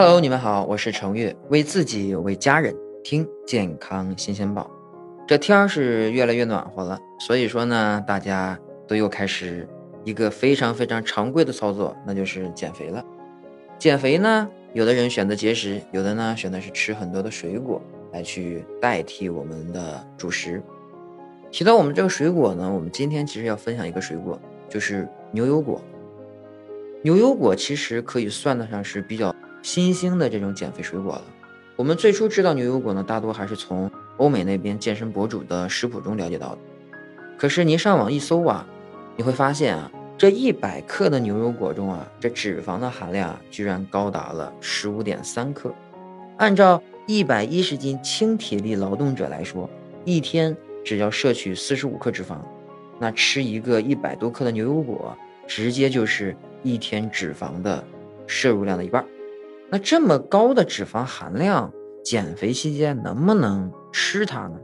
Hello，你们好，我是程月，为自己为家人听健康新鲜报。这天儿是越来越暖和了，所以说呢，大家都又开始一个非常非常常规的操作，那就是减肥了。减肥呢，有的人选择节食，有的呢选择是吃很多的水果来去代替我们的主食。提到我们这个水果呢，我们今天其实要分享一个水果，就是牛油果。牛油果其实可以算得上是比较新兴的这种减肥水果了。我们最初知道牛油果呢，大多还是从欧美那边健身博主的食谱中了解到的。可是您上网一搜啊，你会发现啊，这一百克的牛油果中啊，这脂肪的含量居然高达了十五点三克。按照一百一十斤轻体力劳动者来说，一天只要摄取四十五克脂肪，那吃一个一百多克的牛油果，直接就是一天脂肪的摄入量的一半。那这么高的脂肪含量，减肥期间能不能吃它呢？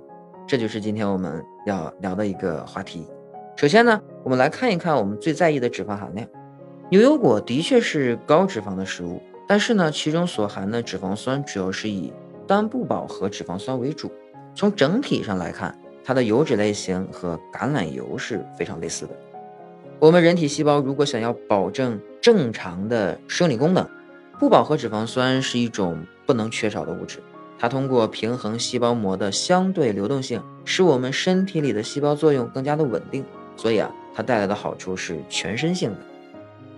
这就是今天我们要聊的一个话题。首先呢，我们来看一看我们最在意的脂肪含量。牛油果的确是高脂肪的食物，但是呢，其中所含的脂肪酸主要是以单不饱和脂肪酸为主。从整体上来看，它的油脂类型和橄榄油是非常类似的。我们人体细胞如果想要保证正常的生理功能，不饱和脂肪酸是一种不能缺少的物质，它通过平衡细胞膜的相对流动性，使我们身体里的细胞作用更加的稳定。所以啊，它带来的好处是全身性的。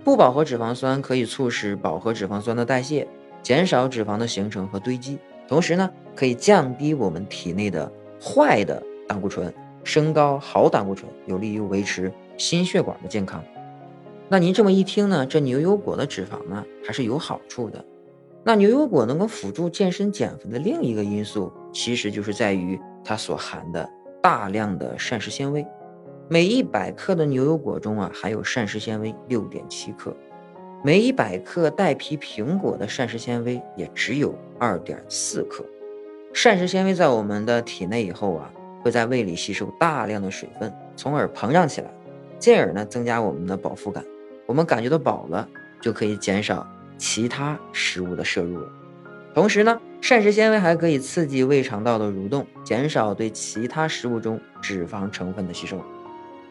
不饱和脂肪酸可以促使饱和脂肪酸的代谢，减少脂肪的形成和堆积，同时呢，可以降低我们体内的坏的胆固醇，升高好胆固醇，有利于维持心血管的健康。那您这么一听呢，这牛油果的脂肪呢还是有好处的。那牛油果能够辅助健身减肥的另一个因素，其实就是在于它所含的大量的膳食纤维。每一百克的牛油果中啊，含有膳食纤维六点七克，每一百克带皮苹果的膳食纤维也只有二点四克。膳食纤维在我们的体内以后啊，会在胃里吸收大量的水分，从而膨胀起来，进而呢增加我们的饱腹感。我们感觉到饱了，就可以减少其他食物的摄入了。同时呢，膳食纤维还可以刺激胃肠道的蠕动，减少对其他食物中脂肪成分的吸收。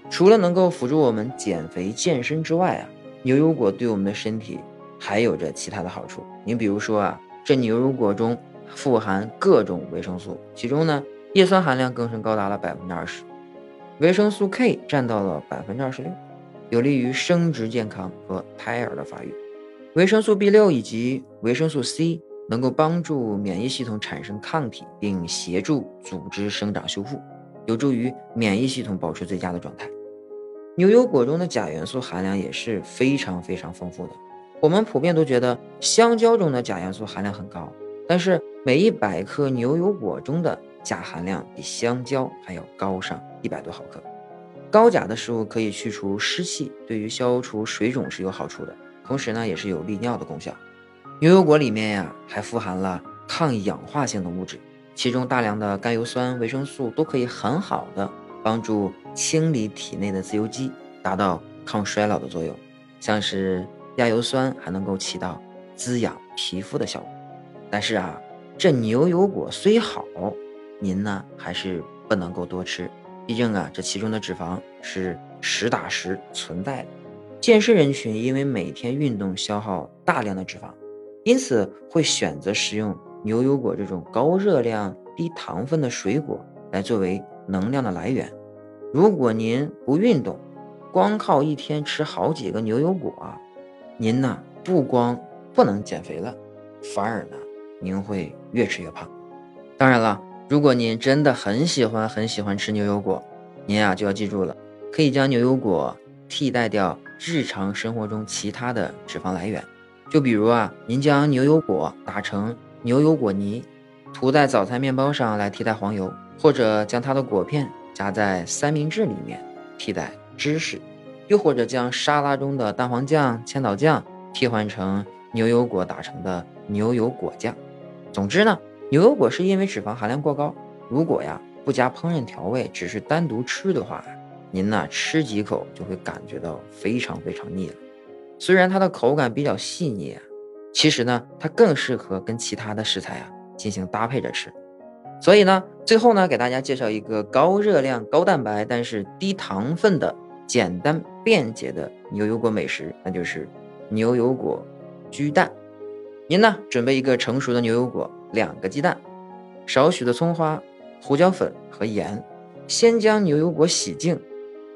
除了能够辅助我们减肥健身之外啊，牛油果对我们的身体还有着其他的好处。你比如说啊，这牛油果中富含各种维生素，其中呢，叶酸含量更是高达了百分之二十，维生素 K 占到了百分之二十六。有利于生殖健康和胎儿的发育，维生素 B 六以及维生素 C 能够帮助免疫系统产生抗体，并协助组织生长修复，有助于免疫系统保持最佳的状态。牛油果中的钾元素含量也是非常非常丰富的。我们普遍都觉得香蕉中的钾元素含量很高，但是每一百克牛油果中的钾含量比香蕉还要高上一百多毫克。高钾的食物可以去除湿气，对于消除水肿是有好处的。同时呢，也是有利尿的功效。牛油果里面呀，还富含了抗氧化性的物质，其中大量的甘油酸、维生素都可以很好的帮助清理体内的自由基，达到抗衰老的作用。像是亚油酸还能够起到滋养皮肤的效果。但是啊，这牛油果虽好，您呢还是不能够多吃。毕竟啊，这其中的脂肪是实打实存在的。健身人群因为每天运动消耗大量的脂肪，因此会选择食用牛油果这种高热量、低糖分的水果来作为能量的来源。如果您不运动，光靠一天吃好几个牛油果，您呢不光不能减肥了，反而呢您会越吃越胖。当然了。如果您真的很喜欢很喜欢吃牛油果，您啊就要记住了，可以将牛油果替代掉日常生活中其他的脂肪来源。就比如啊，您将牛油果打成牛油果泥，涂在早餐面包上来替代黄油，或者将它的果片夹在三明治里面替代芝士，又或者将沙拉中的蛋黄酱、千岛酱替换成牛油果打成的牛油果酱。总之呢。牛油果是因为脂肪含量过高，如果呀不加烹饪调味，只是单独吃的话，您呢吃几口就会感觉到非常非常腻了。虽然它的口感比较细腻，其实呢，它更适合跟其他的食材啊进行搭配着吃。所以呢，最后呢，给大家介绍一个高热量、高蛋白，但是低糖分的简单便捷的牛油果美食，那就是牛油果焗蛋。您呢，准备一个成熟的牛油果，两个鸡蛋，少许的葱花、胡椒粉和盐。先将牛油果洗净，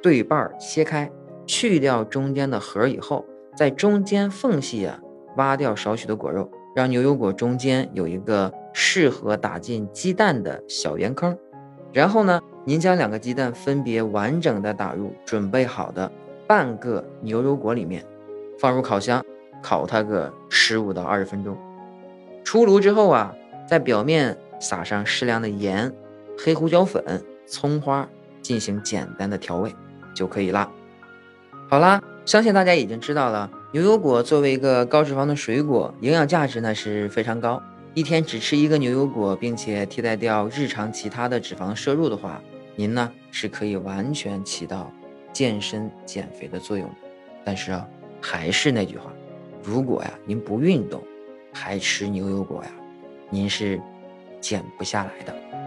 对半切开，去掉中间的核以后，在中间缝隙啊挖掉少许的果肉，让牛油果中间有一个适合打进鸡蛋的小圆坑。然后呢，您将两个鸡蛋分别完整的打入准备好的半个牛油果里面，放入烤箱烤它个十五到二十分钟。出炉之后啊，在表面撒上适量的盐、黑胡椒粉。葱花进行简单的调味就可以啦。好啦，相信大家已经知道了，牛油果作为一个高脂肪的水果，营养价值呢是非常高。一天只吃一个牛油果，并且替代掉日常其他的脂肪摄入的话，您呢是可以完全起到健身减肥的作用。但是啊，还是那句话，如果呀您不运动，还吃牛油果呀，您是减不下来的。